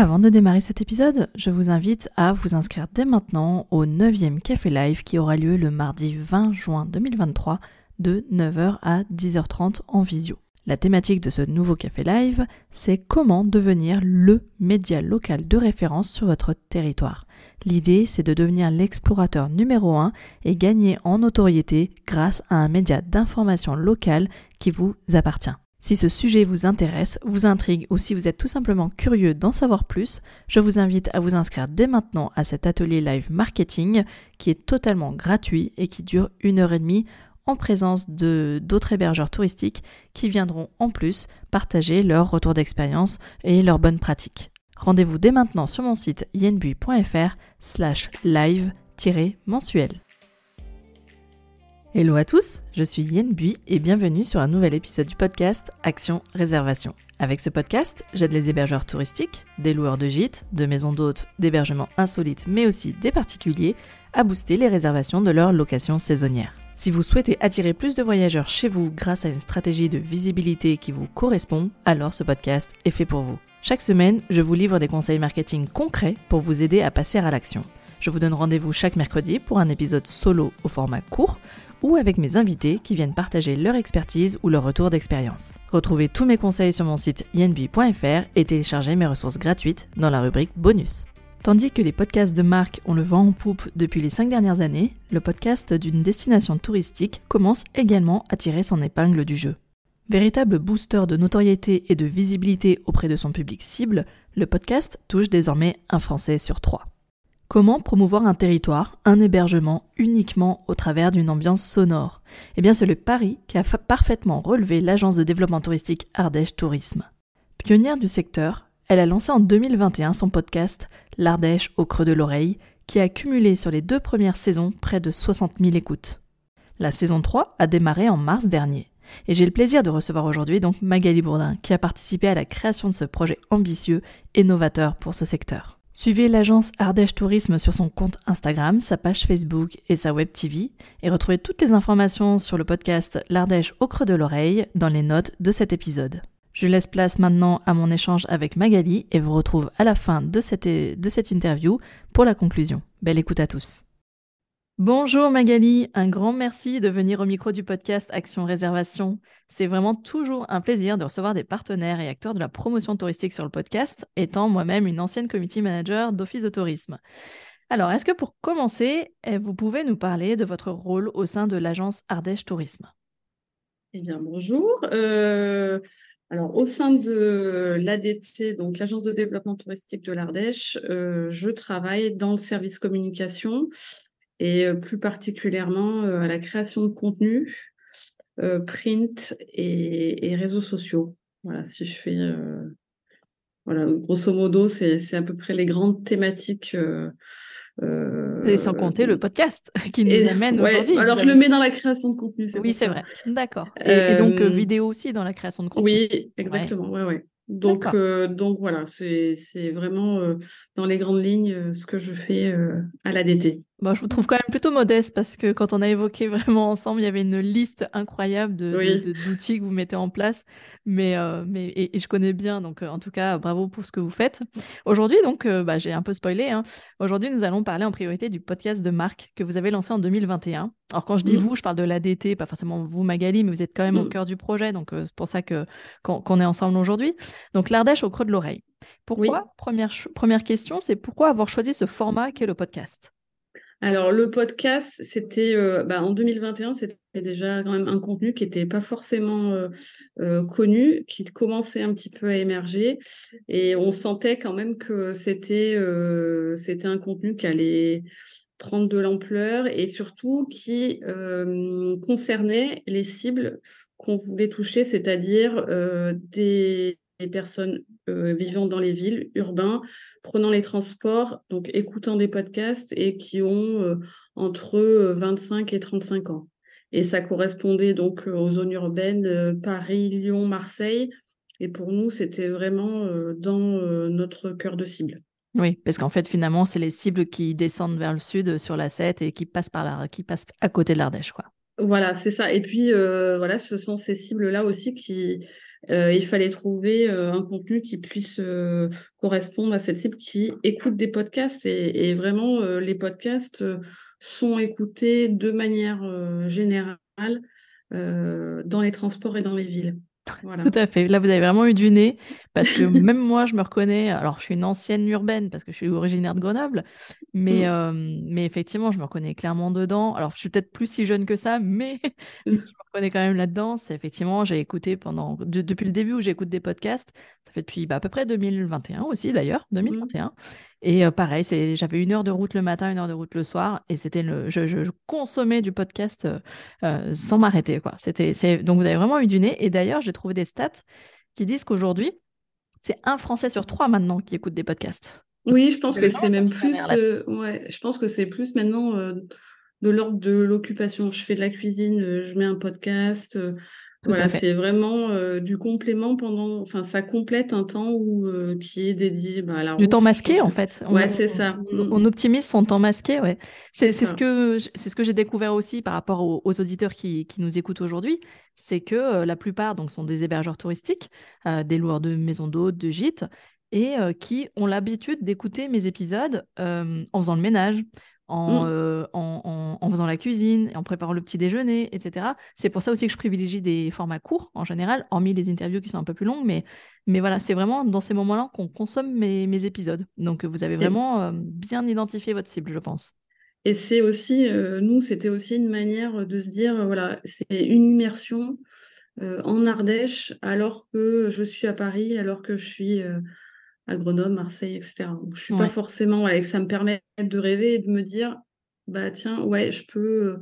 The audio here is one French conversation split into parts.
Avant de démarrer cet épisode, je vous invite à vous inscrire dès maintenant au 9e Café Live qui aura lieu le mardi 20 juin 2023 de 9h à 10h30 en visio. La thématique de ce nouveau Café Live, c'est comment devenir le média local de référence sur votre territoire. L'idée, c'est de devenir l'explorateur numéro 1 et gagner en notoriété grâce à un média d'information locale qui vous appartient. Si ce sujet vous intéresse, vous intrigue ou si vous êtes tout simplement curieux d'en savoir plus, je vous invite à vous inscrire dès maintenant à cet atelier live marketing qui est totalement gratuit et qui dure une heure et demie en présence d'autres hébergeurs touristiques qui viendront en plus partager leur retour d'expérience et leurs bonnes pratiques. Rendez-vous dès maintenant sur mon site yenbui.fr slash live-mensuel. Hello à tous, je suis Yen Bui et bienvenue sur un nouvel épisode du podcast Action Réservation. Avec ce podcast, j'aide les hébergeurs touristiques, des loueurs de gîtes, de maisons d'hôtes, d'hébergements insolites mais aussi des particuliers à booster les réservations de leurs locations saisonnières. Si vous souhaitez attirer plus de voyageurs chez vous grâce à une stratégie de visibilité qui vous correspond, alors ce podcast est fait pour vous. Chaque semaine, je vous livre des conseils marketing concrets pour vous aider à passer à l'action. Je vous donne rendez-vous chaque mercredi pour un épisode solo au format court ou avec mes invités qui viennent partager leur expertise ou leur retour d'expérience. Retrouvez tous mes conseils sur mon site yenbi.fr et téléchargez mes ressources gratuites dans la rubrique bonus. Tandis que les podcasts de marque ont le vent en poupe depuis les cinq dernières années, le podcast d'une destination touristique commence également à tirer son épingle du jeu. Véritable booster de notoriété et de visibilité auprès de son public cible, le podcast touche désormais un Français sur trois. Comment promouvoir un territoire, un hébergement uniquement au travers d'une ambiance sonore? Eh bien, c'est le pari qu'a parfaitement relevé l'agence de développement touristique Ardèche Tourisme. Pionnière du secteur, elle a lancé en 2021 son podcast L'Ardèche au creux de l'oreille, qui a cumulé sur les deux premières saisons près de 60 000 écoutes. La saison 3 a démarré en mars dernier. Et j'ai le plaisir de recevoir aujourd'hui donc Magali Bourdin, qui a participé à la création de ce projet ambitieux et novateur pour ce secteur. Suivez l'agence Ardèche Tourisme sur son compte Instagram, sa page Facebook et sa web TV et retrouvez toutes les informations sur le podcast L'Ardèche au creux de l'oreille dans les notes de cet épisode. Je laisse place maintenant à mon échange avec Magali et vous retrouve à la fin de cette, de cette interview pour la conclusion. Belle écoute à tous. Bonjour Magali, un grand merci de venir au micro du podcast Action Réservation. C'est vraiment toujours un plaisir de recevoir des partenaires et acteurs de la promotion touristique sur le podcast, étant moi-même une ancienne committee manager d'Office de tourisme. Alors, est-ce que pour commencer, eh, vous pouvez nous parler de votre rôle au sein de l'agence Ardèche Tourisme? Eh bien, bonjour. Euh, alors, au sein de l'ADT, donc l'agence de développement touristique de l'Ardèche, euh, je travaille dans le service communication et euh, plus particulièrement euh, à la création de contenu, euh, print et, réseaux sociaux. Voilà, si je fais, voilà, grosso modo, c'est à peu près les grandes thématiques. et sans compter le podcast qui nous amène aujourd'hui. Alors, je le mets dans la création de contenu. Oui, c'est vrai. D'accord. Et, donc, vidéo aussi dans la création de contenu. Oui, exactement. Ouais, ouais. Donc, donc voilà, c'est vraiment dans les grandes lignes ce que je fais à l'ADT. Bon, je vous trouve quand même plutôt modeste parce que quand on a évoqué vraiment ensemble, il y avait une liste incroyable d'outils que vous mettez en place. Mais, euh, mais et, je connais bien, donc euh, en tout cas, bravo pour ce que vous faites. Aujourd'hui, donc, euh, bah, j'ai un peu spoilé. Hein. Aujourd'hui, nous allons parler en priorité du podcast de marque que vous avez lancé en 2021. Alors, quand je dis mmh. vous, je parle de l'ADT, pas forcément vous, Magali, mais vous êtes quand même au mmh. cœur du projet. Donc, c'est pour ça que qu'on est ensemble aujourd'hui. Donc, l'Ardèche au creux de l'oreille. Pourquoi? Première, première question, c'est pourquoi avoir choisi ce format qu'est le podcast? Alors, le podcast, c'était euh, bah, en 2021, c'était déjà quand même un contenu qui n'était pas forcément euh, euh, connu, qui commençait un petit peu à émerger. Et on sentait quand même que c'était c'était un contenu qui allait prendre de l'ampleur et surtout qui concernait les cibles qu'on voulait toucher, c'est-à-dire des personnes vivant dans les villes, urbains, prenant les transports, donc écoutant des podcasts et qui ont euh, entre 25 euh, et 35 ans. Et ça correspondait donc euh, aux zones urbaines Paris, Lyon, Marseille. Et pour nous, c'était vraiment dans notre cœur de cible. Oui, parce qu'en fait, finalement, c'est les cibles qui descendent vers le sud sur la 7 et qui passent par là, qui passent à côté de l'Ardèche, quoi. Voilà, c'est ça. Et puis, voilà, ce sont ces cibles-là aussi qui, il fallait trouver un contenu qui puisse correspondre à cette cible qui écoute des podcasts. Et, vraiment, les podcasts sont écoutés de manière générale dans les transports et dans les villes. Tout à fait. Là, vous avez vraiment eu du nez, parce que même moi, je me reconnais. Alors, je suis une ancienne urbaine, parce que je suis originaire de Grenoble, mais, mm. euh, mais effectivement, je me reconnais clairement dedans. Alors, je suis peut-être plus si jeune que ça, mais mm. je me reconnais quand même là-dedans. C'est effectivement, j'ai écouté pendant, depuis le début où j'écoute des podcasts, ça fait depuis bah, à peu près 2021 aussi, d'ailleurs, 2021. Et euh, pareil, j'avais une heure de route le matin, une heure de route le soir, et c'était le, je, consommais du podcast euh, euh, sans m'arrêter. Quoi. C'était, donc vous avez vraiment eu du nez. Et d'ailleurs, j'ai trouvé des stats qui disent qu'aujourd'hui, c'est un Français sur trois maintenant qui écoute des podcasts. Oui, je pense que c'est même plus. ouais, je pense que c'est plus maintenant de l'ordre de l'occupation. Je fais de la cuisine, je mets un podcast voilà, c'est vraiment euh, du complément pendant, enfin, ça complète un temps où, euh, qui est dédié bah, à la Du temps masqué, en fait. Ouais, c'est ça. On, optimise son temps masqué, ouais. C'est ce que, c'est ce que j'ai découvert aussi par rapport aux, auditeurs qui, qui, nous écoutent aujourd'hui. C'est que euh, la plupart donc, sont des hébergeurs touristiques, des loueurs de maisons d'hôtes, de gîtes, et qui ont l'habitude d'écouter mes épisodes en faisant le ménage, Mmh. Euh, en, en, faisant la cuisine, en préparant le petit déjeuner, etc. C'est pour ça aussi que je privilégie des formats courts en général, hormis les interviews qui sont un peu plus longues, mais, mais voilà, c'est vraiment dans ces moments-là qu'on consomme mes, mes, épisodes. Donc vous avez vraiment euh, bien identifié votre cible, je pense. Et c'est aussi, euh, nous, c'était aussi une manière de se dire, voilà, c'est une immersion en Ardèche alors que je suis à Paris, alors que je suis à Grenoble, Marseille, etc. Je suis pas forcément, voilà, que ça me permet de rêver et de me dire, bah tiens, ouais, je peux,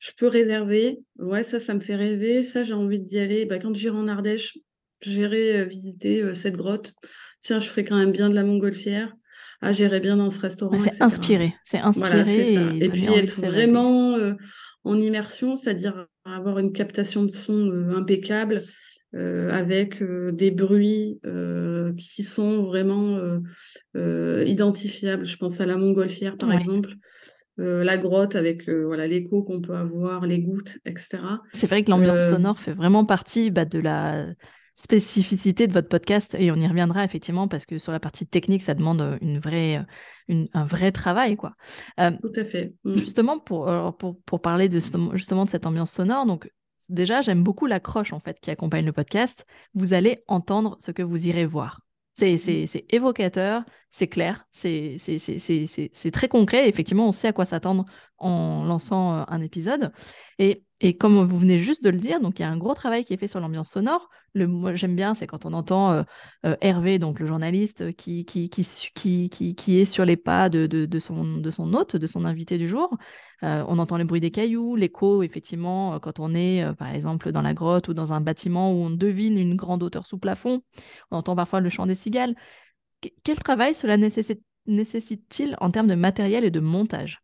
je peux réserver. Ouais, ça, ça me fait rêver. Ça, j'ai envie d'y aller. Bah, quand j'irai en Ardèche, j'irai euh, visiter euh, cette grotte. Tiens, je ferai quand même bien de la montgolfière. Ah, j'irai bien dans ce restaurant. c'est inspiré, c'est inspiré. et, puis être vraiment euh, en immersion, c'est-à-dire avoir une captation de son impeccable, euh, avec euh, des bruits euh, qui sont vraiment identifiables. Je pense à la montgolfière, par exemple. la grotte avec voilà l'écho qu'on peut avoir, les gouttes, etc. C'est vrai que l'ambiance sonore fait vraiment partie bah, de la spécificité de votre podcast et on y reviendra effectivement parce que sur la partie technique, ça demande une vraie, un vrai travail. Quoi. Tout à fait. Mm. Justement, pour, pour, pour, parler de, justement de cette ambiance sonore, donc déjà, j'aime beaucoup l'accroche en fait qui accompagne le podcast. Vous allez entendre ce que vous irez voir. C'est évocateur, c'est clair, c'est très concret. effectivement, on sait à quoi s'attendre en lançant euh, un épisode. Et, et, comme vous venez juste de le dire, donc il y a un gros travail qui est fait sur l'ambiance sonore. Le, moi, j'aime bien, c'est quand on entend euh, euh, Hervé, donc le journaliste, qui, qui, qui, qui, est sur les pas de, de, de, son, de son hôte, de son invité du jour. on entend les bruits des cailloux, l'écho, effectivement, quand on est, par exemple, dans la grotte ou dans un bâtiment où on devine une grande hauteur sous plafond. On entend parfois le chant des cigales. Quel travail cela nécessite-t-il en termes de matériel et de montage?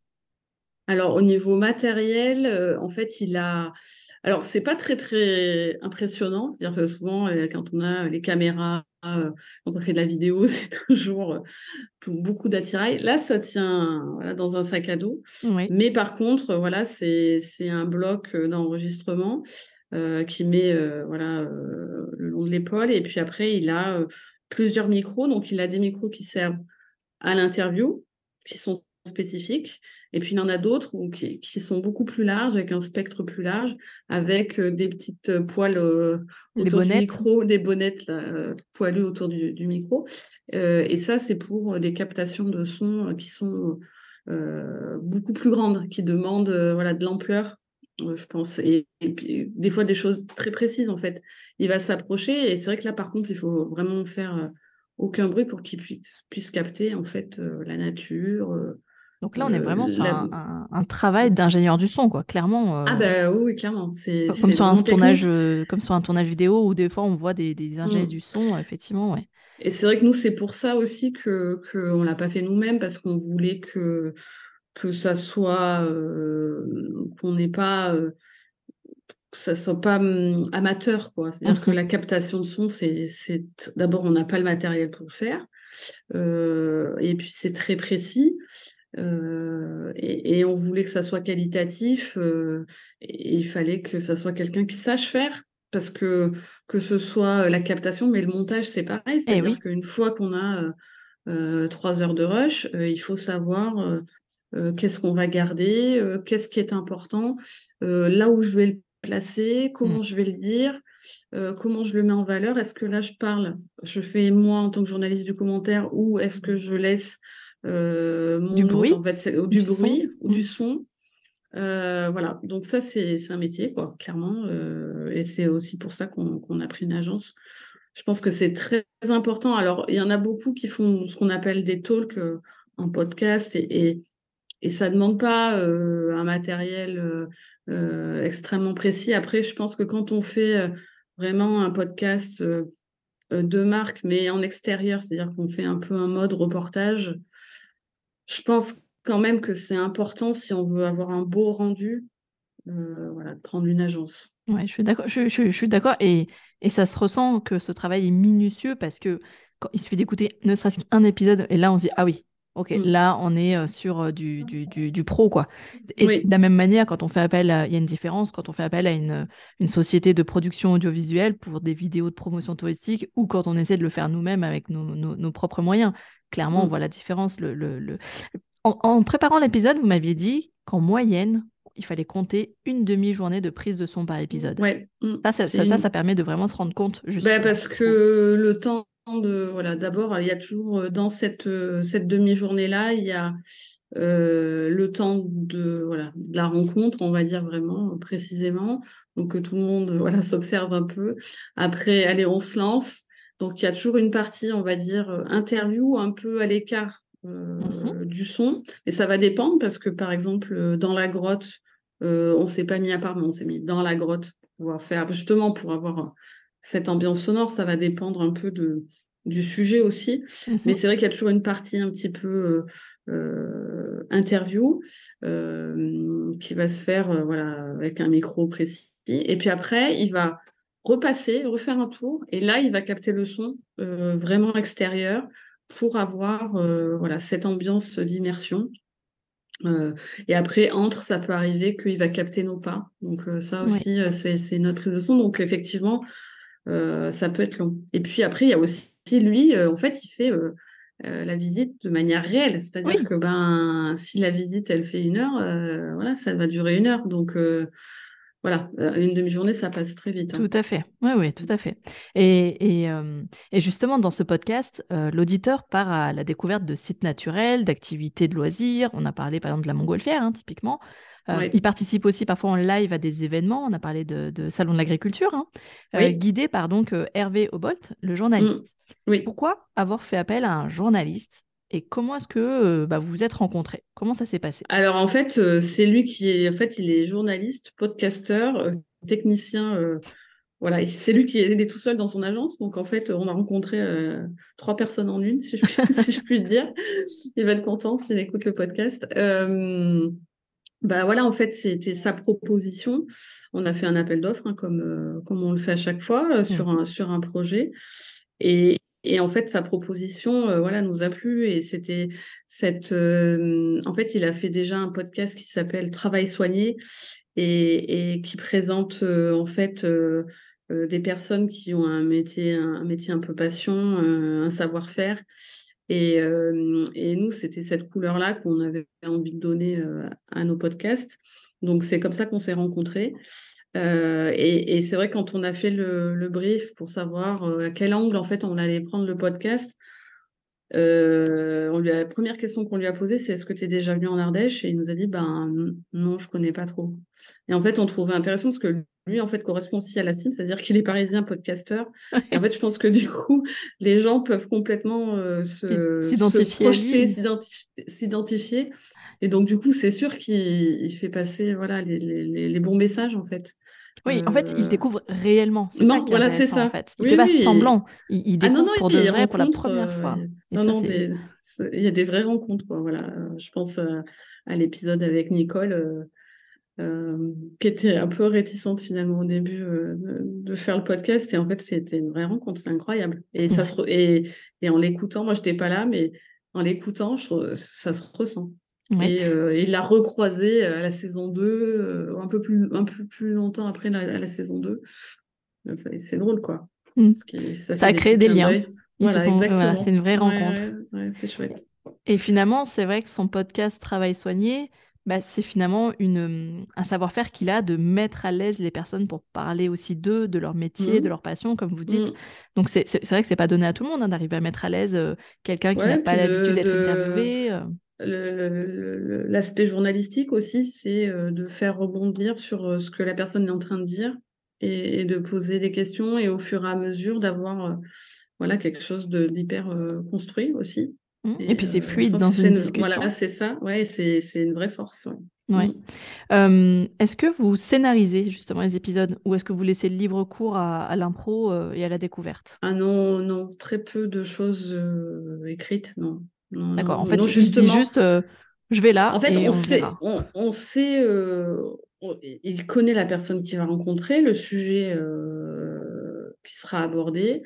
Alors, au niveau matériel, euh, en fait, il a. Alors, c'est pas très, très impressionnant. C'est-à-dire que souvent, euh, quand on a les caméras, euh, quand on fait de la vidéo, c'est toujours beaucoup d'attirail. Là, ça tient dans un sac à dos. Mais par contre, voilà, c'est un bloc d'enregistrement qui met voilà, le long de l'épaule. Et puis après, il a plusieurs micros. Donc, il a des micros qui servent à l'interview, qui sont spécifiques. Et puis il en a d'autres qui, qui, sont beaucoup plus larges, avec un spectre plus large, avec euh, des petites euh, poils euh, autour du micro, des bonnettes poilues autour du, du micro. et ça, c'est pour des captations de son qui sont beaucoup plus grandes, qui demandent voilà, de l'ampleur je pense, et, puis des fois des choses très précises en fait. Il va s'approcher et c'est vrai que là par contre il faut vraiment faire aucun bruit pour qu'il puisse, puisse, capter en fait la nature, donc là, on est vraiment sur un, travail d'ingénieur du son, quoi, clairement. ah bah oui, clairement. C'est, comme, sur un tournage, euh, comme sur un tournage vidéo où des fois on voit des, des ingénieurs mmh. du son, effectivement, ouais. Et c'est vrai que nous, c'est pour ça aussi que qu'on l'a pas fait nous-mêmes, parce qu'on voulait que, que ça soit... Euh, qu'on n'ait pas... Euh, que ça soit pas hum, amateur, quoi. C'est-à-dire que mmh la captation de son, c'est... c'est D'abord, on n'a pas le matériel pour le faire. et puis, c'est très précis. Euh, et, on voulait que ça soit qualitatif. Euh, et il fallait que ça soit quelqu'un qui sache faire. parce que que ce soit la captation, mais le montage, c'est pareil. Eh C'est-à-dire qu'une fois qu'on a trois heures de rush, il faut savoir qu'est-ce qu'on va garder, qu'est-ce qui est important, là où je vais le placer, comment Mmh. je vais le dire, comment je le mets en valeur. Est-ce que là, je parle, je fais moi en tant que journaliste du commentaire, ou est-ce que je laisse mon Du hôte, bruit, en fait, c'est- du, son. bruit ou Mmh. du son euh, voilà, donc ça, c'est un métier, quoi, clairement. euh, et c'est aussi pour ça qu'on a pris une agence. Je pense que c'est très important. Alors, il y en a beaucoup qui font ce qu'on appelle des talks euh, en podcast et, et, et ça ne demande pas euh, un matériel euh, euh, extrêmement précis. Après, je pense que quand on fait vraiment un podcast de marque, mais en extérieur, c'est-à-dire qu'on fait un peu un mode reportage, je pense quand même que c'est important si on veut avoir un beau rendu, voilà, de prendre une agence. Ouais, je suis d'accord. Je suis d'accord et, et ça se ressent que ce travail est minutieux parce que quand il suffit d'écouter ne serait-ce qu'un épisode et là on se dit ah oui, ok, Mm. là on est euh, sur euh, du, du, du, du pro quoi. Et Oui. de la même manière, quand on fait appel, à- il y a une différence quand on fait appel à une, une société de production audiovisuelle pour des vidéos de promotion touristique ou quand on essaie de le faire nous-mêmes avec nos, nos- nos propres moyens. Clairement, on Mm. voit la différence. Le, le, le- En, en préparant l'épisode, vous m'aviez dit qu'en moyenne, il fallait compter une demi-journée de prise de son par épisode. Ouais. Mm. Ça, ça, ça, ça, permet de vraiment se rendre compte. Justement, parce que le temps de voilà d'abord il y a toujours euh, dans cette euh, cette demi-journée là il y a euh, le temps de voilà de la rencontre on va dire vraiment précisément. Donc que tout le monde voilà s'observe un peu. Après allez on se lance. Donc il y a toujours une partie on va dire interview un peu à l'écart euh, Mhm. du son. Et ça va dépendre parce que par exemple dans la grotte euh, on s'est pas mis à part mais on s'est mis dans la grotte pour pouvoir faire justement pour avoir cette ambiance sonore, ça va dépendre un peu de, du sujet aussi. Mhm. Mais c'est vrai qu'il y a toujours une partie un petit peu euh, euh, interview euh, qui va se faire euh, voilà, avec un micro précis. Et puis après, il va repasser, refaire un tour. Et là, il va capter le son vraiment extérieur pour avoir voilà, cette ambiance d'immersion. Euh, et après, entre, ça peut arriver qu'il va capter nos pas. Donc euh, ça Ouais. aussi, euh, c'est c'est une autre prise de son. Donc effectivement, euh, ça peut être long. Et puis après, il y a aussi lui, euh, en fait, il fait euh, la visite de manière réelle. C'est-à-dire Oui. que ben, si la visite, elle fait une heure, voilà, ça va durer une heure. Donc voilà, euh, une demi-journée, ça passe très vite. hein. Tout à fait. Oui, oui, tout à fait. Et, et, euh, et justement, dans ce podcast, euh, l'auditeur part à la découverte de sites naturels, d'activités de loisirs. On a parlé par exemple de la montgolfière, hein, typiquement. Euh. Il participe aussi parfois en live à des événements. On a parlé de, de Salon de l'agriculture, hein, Oui. guidé par donc Hervé Obolt, le journaliste. Oui. Pourquoi avoir fait appel à un journaliste et comment est-ce que euh, bah, vous vous êtes rencontrés? Comment ça s'est passé? Alors en fait, euh, c'est lui qui est, en fait, il est journaliste, podcasteur, euh, technicien. euh, voilà, c'est lui qui est, est tout seul dans son agence. Donc en fait, on a rencontré euh, trois personnes en une, si je, puis, si je puis dire. Il va être content s'il écoute le podcast. Euh, bah voilà, en fait, c'était sa proposition. On a fait un appel d'offres, hein, comme, comme on le fait à chaque fois, sur, un, sur un projet. Et, et en fait, sa proposition, euh, voilà, nous a plu. Et c'était cette. euh, en fait, il a fait déjà un podcast qui s'appelle Travail soigné et, qui présente euh, en fait des personnes qui ont un métier, un, métier un peu passion, un savoir-faire. Et, et nous, c'était cette couleur-là qu'on avait envie de donner à nos podcasts. Donc, c'est comme ça qu'on s'est rencontrés. Euh, et c'est vrai, quand on a fait le, le brief pour savoir euh, à quel angle, en fait, on allait prendre le podcast, euh, on lui a, la première question qu'on lui a posée, c'est est-ce que tu es déjà venu en Ardèche? Et il nous a dit, ben non, je connais pas trop. Et en fait, on trouvait intéressant parce que lui, en fait, correspond aussi à la cible, c'est-à-dire qu'il est parisien podcasteur. Et en fait, je pense que du coup, les gens peuvent complètement euh, se, S'id- se s'identifier s'identifier. Et donc, du coup, c'est sûr qu'il il fait passer voilà, les, les, les, les bons messages, en fait. Oui, en fait, il Euh, découvre réellement. C'est ça non, qui voilà, c'est ça. en fait. Il Oui, fait pas oui. semblant. Il, il Ah découvre non, non, pour de il vrai pour la première euh, fois. Et non, ça, non, des- il y a des vraies rencontres, quoi. Voilà, je pense euh, à l'épisode avec Nicole, euh, euh, qui était un peu réticente finalement au début de, de faire le podcast, et en fait, c'était une vraie rencontre, c'est incroyable. Et ça se re- et, et en l'écoutant, moi, j'étais pas là, mais en l'écoutant, je ça se ressent. Ouais. Et euh, il l'a recroisé à la saison 2, euh, un peu plus, un peu plus longtemps après la, saison 2. c'est drôle, quoi. Mm. ça, a créé des liens. Voilà, c'est une vraie rencontre. c'est chouette. Et finalement, c'est vrai que son podcast Travail soigné, bah, c'est finalement une, un savoir-faire qu'il a de mettre à l'aise les personnes pour parler aussi d'eux, de leur métier, de mmh. leur passion, comme vous dites. Mmh. Donc c'est vrai que c'est pas donné à tout le monde hein, d'arriver à mettre à l'aise euh, quelqu'un qui n'a pas l'habitude d'être interviewé. Euh. L'aspect journalistique aussi, c'est euh, de faire rebondir sur ce que la personne est en train de dire et, de poser des questions et au fur et à mesure d'avoir voilà quelque chose d'hyper construit aussi. Mmh. Et, puis c'est euh, fluide dans une, discussion. Voilà, c'est ça. Ouais, c'est une vraie force. Ouais. Mmh. est-ce que vous scénarisez justement les épisodes ou est-ce que vous laissez le libre cours à, l'impro euh, et à la découverte? Ah non, non, très peu de choses euh, écrites, non. D'accord. En fait, je dis juste, je vais là. En fait, on, sait, on, sait, il connaît la personne qu'il va rencontrer, le sujet qui sera abordé,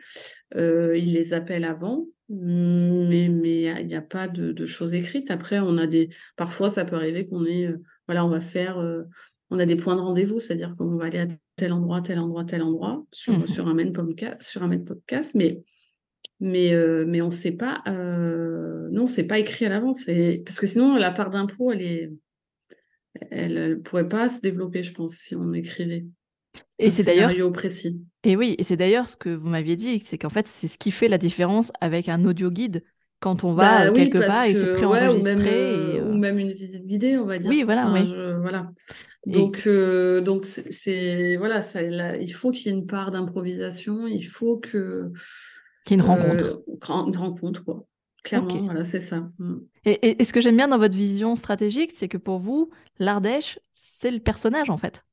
il les appelle avant. Mais mais il n'y a, pas de, choses écrites. Après, on a des parfois ça peut arriver qu'on est euh, voilà, on va faire euh, on a des points de rendez-vous, c'est-à-dire qu'on va aller à tel endroit, tel endroit, tel endroit sur, mmh sur un même podcast, sur un même podcast, mais mais euh, mais on sait pas non, c'est pas écrit à l'avance parce que sinon la part d'impôt elle est elle, ne pourrait pas se développer, je pense, si on écrivait. Et c'est d'ailleurs précis. Et oui, et c'est d'ailleurs ce que vous m'aviez dit, c'est qu'en fait c'est ce qui fait la différence avec un audio guide quand on va bah quelque part et c'est préenregistré ou, même, ou même une visite guidée, on va dire. Oui, voilà, oui. voilà. Donc euh, donc c'est voilà, ça, il faut qu'il y ait une part d'improvisation, il faut que qu'il y ait une rencontre. Euh, une rencontre quoi. Clairement, voilà, c'est ça. Mm. Et, et, ce que j'aime bien dans votre vision stratégique, c'est que pour vous, l'Ardèche, c'est le personnage en fait.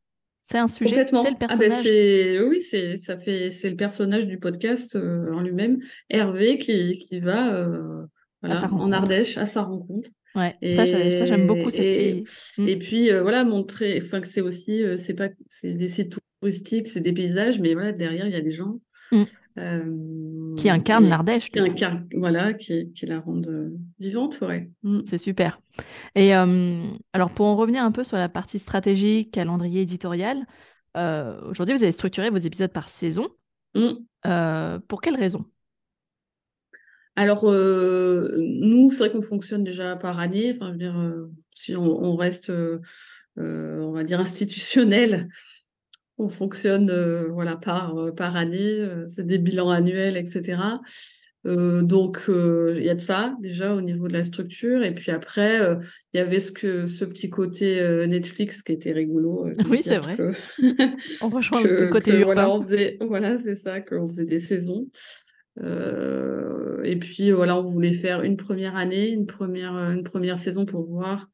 C'est un sujet, c'est le ah, ben, personnage. oui, c'est ça fait c'est le personnage du podcast euh, en lui-même, Hervé qui, qui va euh, en Ardèche à sa rencontre. Ouais, et, ça j'aime beaucoup cette et, et mm. puis euh, voilà montrer enfin que c'est aussi c'est pas c'est des sites touristiques, c'est des paysages mais voilà derrière il y a des gens. Mm. Qui incarnent l'Ardèche. Qui incarne, voilà, qui, qui, la rendent vivante, ouais. Mm. C'est super. Et alors, pour en revenir un peu sur la partie stratégique, calendrier éditorial, aujourd'hui, vous avez structuré vos épisodes par saison. Mmh. pour quelles raisons alors, nous, c'est vrai qu'on fonctionne déjà par année. Enfin, je veux dire, si on, reste, on va dire, institutionnel, on fonctionne voilà, par, par année. c'est des bilans annuels, etc. Euh, donc euh, il y a de ça déjà au niveau de la structure et puis après euh, il y avait ce que ce petit côté Netflix qui était rigolo. oui c'est vrai. on rejoint le côté urbain. Voilà, on faisait, voilà c'est ça qu'on faisait des saisons. et puis voilà on voulait faire une première année, une première une première saison pour voir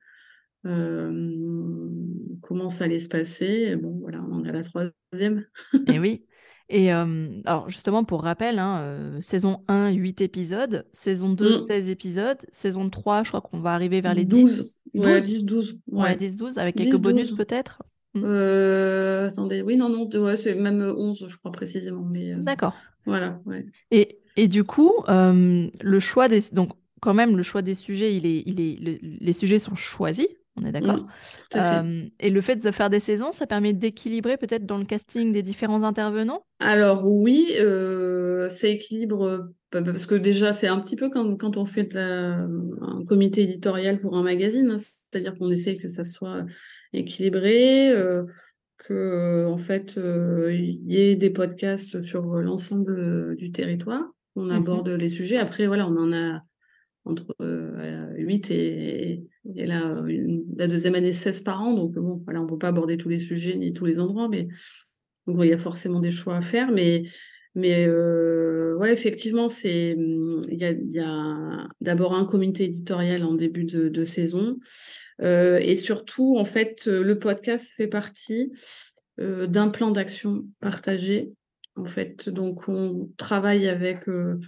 comment ça allait se passer. bon voilà on est à la troisième. et oui. Et alors justement, pour rappel, hein, saison 1, 8 épisodes, saison 2, 16 mmh. épisodes, saison 3, je crois qu'on va arriver vers les 10. 12. Ouais, 10, 12. Ouais, 10, 12, avec quelques bonus peut-être mmh. euh, Attendez, oui, non, non, ouais, c'est même 11, je crois précisément. mais D'accord. Voilà, ouais. Et, et du coup, le choix des... Donc, quand même, le choix des sujets, il est, il est, les sujets sont choisis on est d'accord. mmh, Et le fait de faire des saisons, ça permet d'équilibrer peut-être dans le casting des différents intervenants? Alors oui, euh, ça équilibre parce que déjà c'est un petit peu comme quand on fait un comité éditorial pour un magazine, hein. c'est-à-dire qu'on essaie que ça soit équilibré, euh, que en fait il y ait des podcasts sur l'ensemble du territoire, on mmh aborde les sujets. Après voilà, on en a entre 8 et, et la, deuxième année 16 par an. Donc, bon, voilà, on ne peut pas aborder tous les sujets ni tous les endroits, mais donc, il y a forcément des choix à faire. Mais, mais euh, ouais, effectivement, c'est il y a, d'abord un comité éditorial en début de, saison. Euh, et surtout, en fait, le podcast fait partie euh, d'un plan d'action partagé. En fait, donc on travaille avec euh, euh,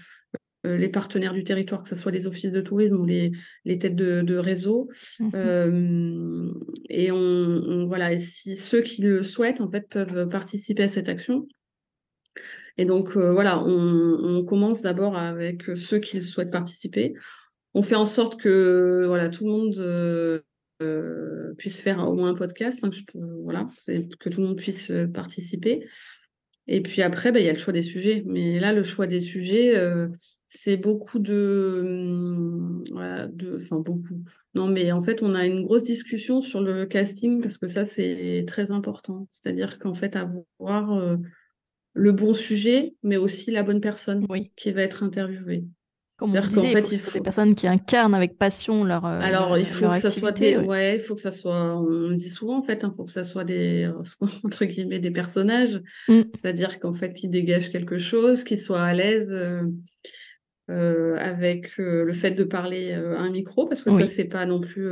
les partenaires du territoire, que ce soit les offices de tourisme ou les, les têtes de, réseau. Mmh euh, et on, voilà, si ceux qui le souhaitent en fait peuvent participer à cette action. Et donc euh, voilà, on, commence d'abord avec ceux qui souhaitent participer. On fait en sorte que voilà tout le monde puisse faire au moins un podcast. Hein, je peux, voilà, que tout le monde puisse participer. Et puis après, bah, il y a le choix des sujets. Mais là, le choix des sujets, euh, c'est beaucoup de, hum, voilà, de, enfin beaucoup. Non, mais en fait, on a une grosse discussion sur le casting parce que ça, c'est très important. C'est-à-dire qu'en fait, avoir euh, le bon sujet, mais aussi la bonne personne qui va être interviewée. Comme on disait, fait, il faut, des personnes qui incarnent avec passion leur euh, Alors, il faut que ça soit des... ouais. il faut que ça soit on dit souvent en fait, il hein, faut que ça soit des entre guillemets des personnages, mm. c'est-à-dire qu'en fait qui dégagent quelque chose, qui soient à l'aise euh, euh, avec le fait de parler à un micro parce que ça c'est pas non plus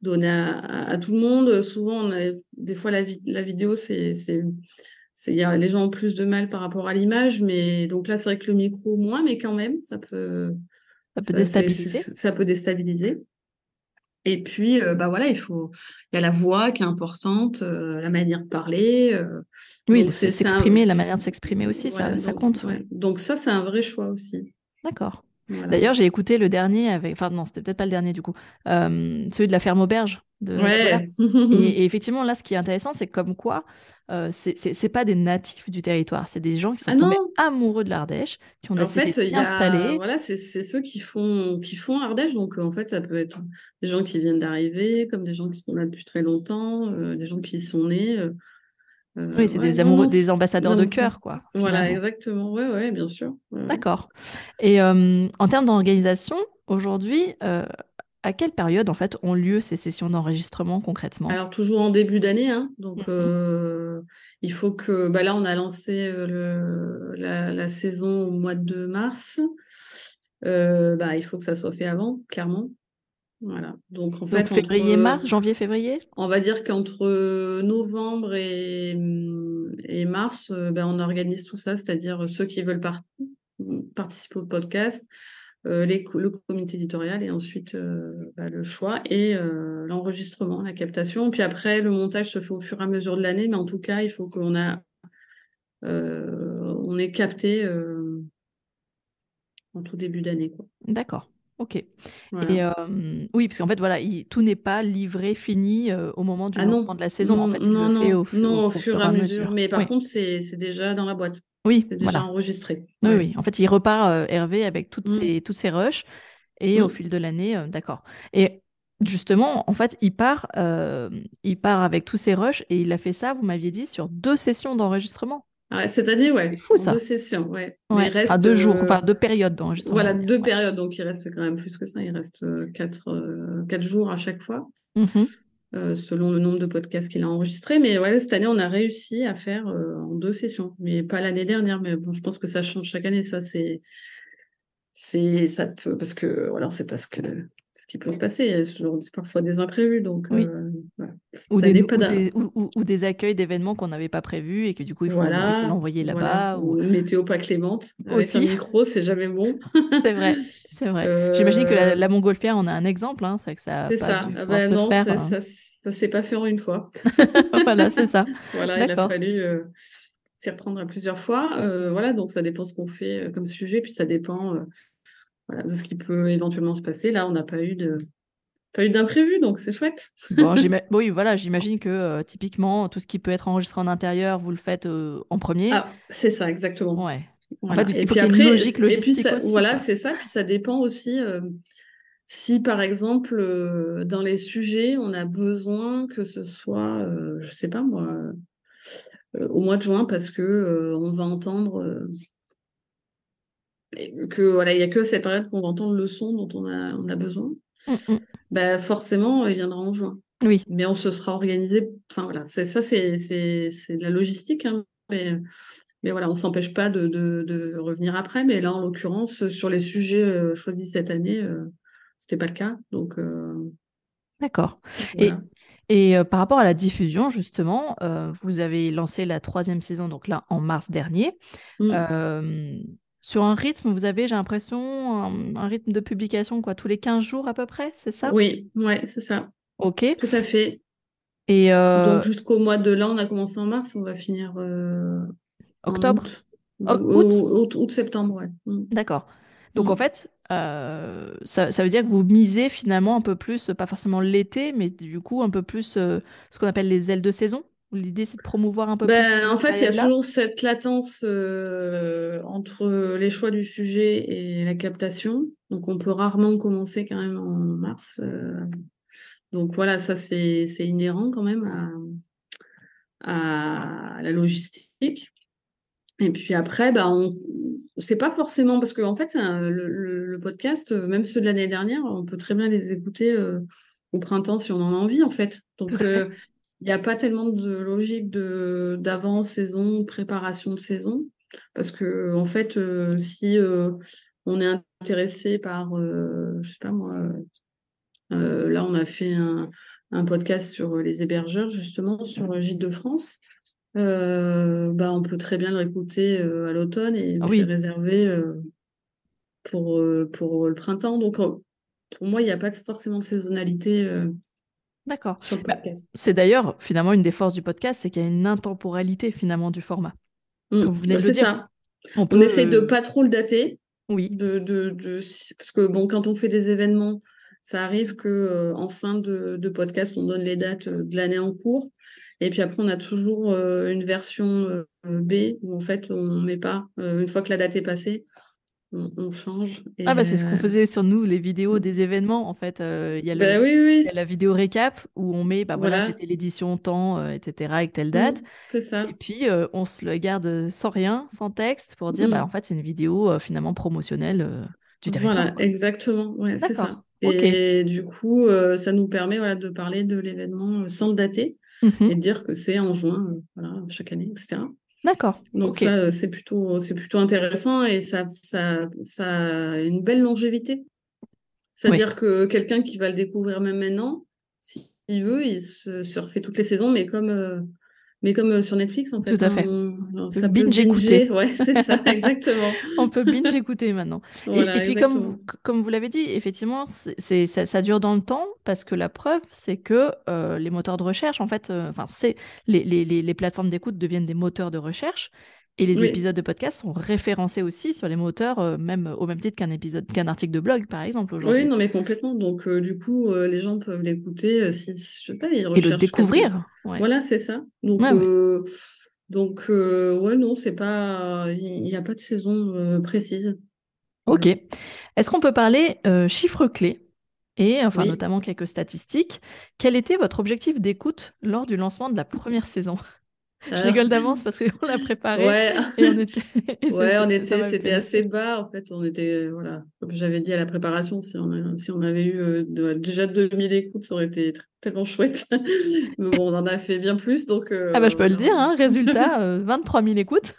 donné à, tout le monde. Souvent on a des fois la, la vidéo c'est il y a les gens ont plus de mal par rapport à l'image, mais donc là, c'est vrai que le micro, moins, mais quand même, ça peut, ça peut déstabiliser. Ça peut déstabiliser. Et puis, euh, bah voilà, il faut, il y a la voix qui est importante, euh, la manière de parler. Euh, oui, c'est s'exprimer, la manière de s'exprimer aussi, ça, ça, compte. Donc ça, c'est un vrai choix aussi. D'accord. D'ailleurs, j'ai écouté le dernier avec, enfin non, c'était peut-être pas le dernier du coup, celui de la ferme auberge. De... Ouais. et, effectivement, là, ce qui est intéressant, c'est comme quoi euh, c'est pas des natifs du territoire, c'est des gens qui sont ah tombés amoureux de l'Ardèche, qui ont décidé de s'y installer. Voilà, c'est ceux qui font qui font Ardèche, donc en fait, ça peut être des gens qui viennent d'arriver, comme des gens qui sont là depuis très longtemps, des gens qui y sont nés. Oui, c'est des amoureux, des ambassadeurs de cœur, quoi. Voilà, exactement. Ouais, ouais, bien sûr. D'accord. Et en termes d'organisation, aujourd'hui, à quelle période en fait ont lieu ces sessions d'enregistrement concrètement? Alors toujours en début d'année, hein. donc mmh euh, il faut que bah là on a lancé euh, la, saison au mois de mars. Euh, bah, il faut que ça soit fait avant, clairement. Voilà. Donc en fait, février, mars, janvier, février? On va dire qu'entre novembre et, et mars, bah, on organise tout ça, c'est-à-dire ceux qui veulent participer au podcast, euh, le comité éditorial et ensuite euh, bah, le choix et euh, l'enregistrement, la captation. Puis après, le montage se fait au fur et à mesure de l'année, mais en tout cas, il faut qu'on a, on ait capté en tout début d'année. D'accord. Ok. Et oui, parce qu'en fait, voilà, tout n'est pas livré, fini au moment du ah lancement de la saison. en fait, non, non, au, fur et à mesure. Mais par contre, c'est déjà dans la boîte. Oui, c'est déjà enregistré. Oui, oui. En fait, il repart euh, Hervé avec toutes mmh. ces toutes rushs et au mmh. fil de l'année, euh, d'accord. Et justement, en fait, il part, euh, il part avec tous ces rushs et il a fait ça, vous m'aviez dit, sur deux sessions d'enregistrement. Ouais, cette année, ouais. C'est fou ça. Deux sessions, ouais. ouais. reste, deux jours, enfin deux périodes d'enregistrement. Voilà, deux périodes, donc il reste quand même plus que ça. Il reste quatre, quatre jours à chaque fois. Mmh euh, selon le nombre de podcasts qu'il a enregistrés. Mais ouais, cette année, on a réussi à faire euh, en deux sessions, mais pas l'année dernière. Mais bon, je pense que ça change chaque année. Ça, c'est, c'est, ça peut, parce que voilà, c'est parce que qui peut se passer. Il y a toujours, parfois des imprévus, donc. Euh, ou, des, ou, des, accueils d'événements qu'on n'avait pas prévus et que du coup il faut l'envoyer là-bas. Ou météo pas clémente. Aussi. Avec un micro, c'est jamais bon. c'est vrai, c'est vrai. J'imagine que la, la, montgolfière en a un exemple. Hein, c'est que ça. C'est ça. Ah bah non, faire, hein. ça, ça s'est pas fait en une fois. voilà, c'est ça. voilà, il a fallu euh, s'y reprendre à plusieurs fois. Euh, voilà, donc ça dépend ce qu'on fait euh, comme sujet, puis ça dépend voilà, de ce qui peut éventuellement se passer. Là, on n'a pas eu de pas eu d'imprévu, donc c'est chouette. bon, oui, voilà, j'imagine que typiquement, tout ce qui peut être enregistré en intérieur, vous le faites en premier. Ah, c'est ça, exactement. Ouais. En fait, et puis après, une logique et puis voilà, c'est ça. Puis ça dépend aussi si par exemple euh, dans les sujets on a besoin que ce soit, euh, je sais pas moi, euh, au mois de juin parce que on va entendre que voilà il y a que cette période qu'on va entendre le son dont on a on a besoin, mmh, mmh. bah forcément il viendra en juin. Oui. Mais on se sera organisé. Enfin voilà, c'est ça c'est c'est de la logistique, hein, mais mais voilà, on s'empêche pas de, de, de, revenir après. Mais là, en l'occurrence, sur les sujets choisis cette année, c'était pas le cas. Donc, euh, D'accord. Et, et euh, par rapport à la diffusion, justement, euh, vous avez lancé la troisième saison, donc là, en mars dernier. Mmh. Sur un rythme, vous avez, j'ai l'impression, un, rythme de publication, quoi, tous les 15 jours à peu près, c'est ça? Oui, ouais, c'est ça. Ok. Tout à fait. Et Donc jusqu'au mois de là, on a commencé en mars, on va finir octobre. août. Août, septembre, ouais. Mmh. D'accord. Donc en mmh. fait, euh, ça, veut dire que vous misez finalement un peu plus, pas forcément l'été, mais du coup un peu plus euh, ce qu'on appelle les ailes de saison? L'idée, c'est de promouvoir un peu ben, plus. En fait, il y a toujours cette latence entre les choix du sujet et la captation. Donc, on peut rarement commencer quand même en mars. Donc, voilà, ça, c'est inhérent quand même à, à la logistique. Et puis après, bah, on... c'est pas forcément parce que en fait, le, podcast, euh, même ceux de l'année dernière, on peut très bien les écouter euh, au printemps si on en a envie, en fait. Donc, euh, il n'y a pas tellement de logique de d'avant-saison, préparation de saison, parce que en fait, si on est intéressé par, je sais pas moi, là, on a fait un, un podcast sur les hébergeurs, justement, sur Gîte de France. Euh, bah, on peut très bien le réécouter euh, à l'automne et ah réserver euh, pour, pour le printemps. Donc, pour moi, il n'y a pas forcément de saisonnalité. D'accord. Sur le bah, c'est d'ailleurs finalement une des forces du podcast, c'est qu'il y a une intemporalité finalement du format. Mmh. vous venez de bah, le dire. Ça. On, on essaie de pas trop le dater. Oui. De, de, de, parce que bon, quand on fait des événements, ça arrive que en fin de, de, podcast, on donne les dates de l'année en cours. Et puis après, on a toujours euh, une version euh, B où en fait, on ne met pas, euh, une fois que la date est passée, on, change. ah, bah c'est ce qu'on faisait sur nous, les vidéos des événements. En fait, il y, bah y, a la vidéo récap où on met, bah voilà, c'était l'édition temps, etc., avec telle date. c'est ça. Et puis, on se le garde sans rien, sans texte, pour dire, bah, en fait, c'est une vidéo finalement promotionnelle du territoire. Voilà, exactement. Ouais, c'est ça. Et du coup, ça nous permet voilà, de parler de l'événement sans le dater. Mmh et dire que c'est en juin, euh, voilà, chaque année, etc. D'accord. Donc ça, c'est plutôt, c'est plutôt intéressant et ça, ça, ça a une belle longévité. C'est-à-dire que quelqu'un qui va le découvrir même maintenant, s'il veut, il se, se refait toutes les saisons, mais comme euh, mais comme euh, sur Netflix, en fait. Tout à fait. On, ça binge écouter. Ouais, c'est ça, exactement. on peut binge écouter maintenant. et, puis, comme vous, comme vous l'avez dit, effectivement, c'est, ça, ça, dure dans le temps parce que la preuve, c'est que euh, les moteurs de recherche, en fait, euh, enfin, c'est les, les, les, plateformes d'écoute deviennent des moteurs de recherche. Et les épisodes de podcast sont référencés aussi sur les moteurs, euh, même au même titre qu'un épisode, qu'un article de blog, par exemple, aujourd'hui. Oui, non, mais complètement. Donc, euh, du coup, euh, les gens peuvent l'écouter si, je sais pas, ils Et le découvrir. Voilà, c'est ça. Donc, donc ouais, non, c'est pas, il n'y a pas de saison précise. Ok. Est-ce qu'on peut parler chiffres clés et enfin notamment quelques statistiques? Quel était votre objectif d'écoute lors du lancement de la première saison? Je rigole d'avance parce qu'on l'a préparé. Ouais, et on était, ouais, on était, c'était assez bas en fait. On était, voilà, comme j'avais dit à la préparation, si on, si on avait eu euh, déjà 2000 écoutes, ça aurait été tellement chouette. Mais bon, on en a fait bien plus, donc. Euh, ah bah je peux le dire, hein, résultat, 23 000 écoutes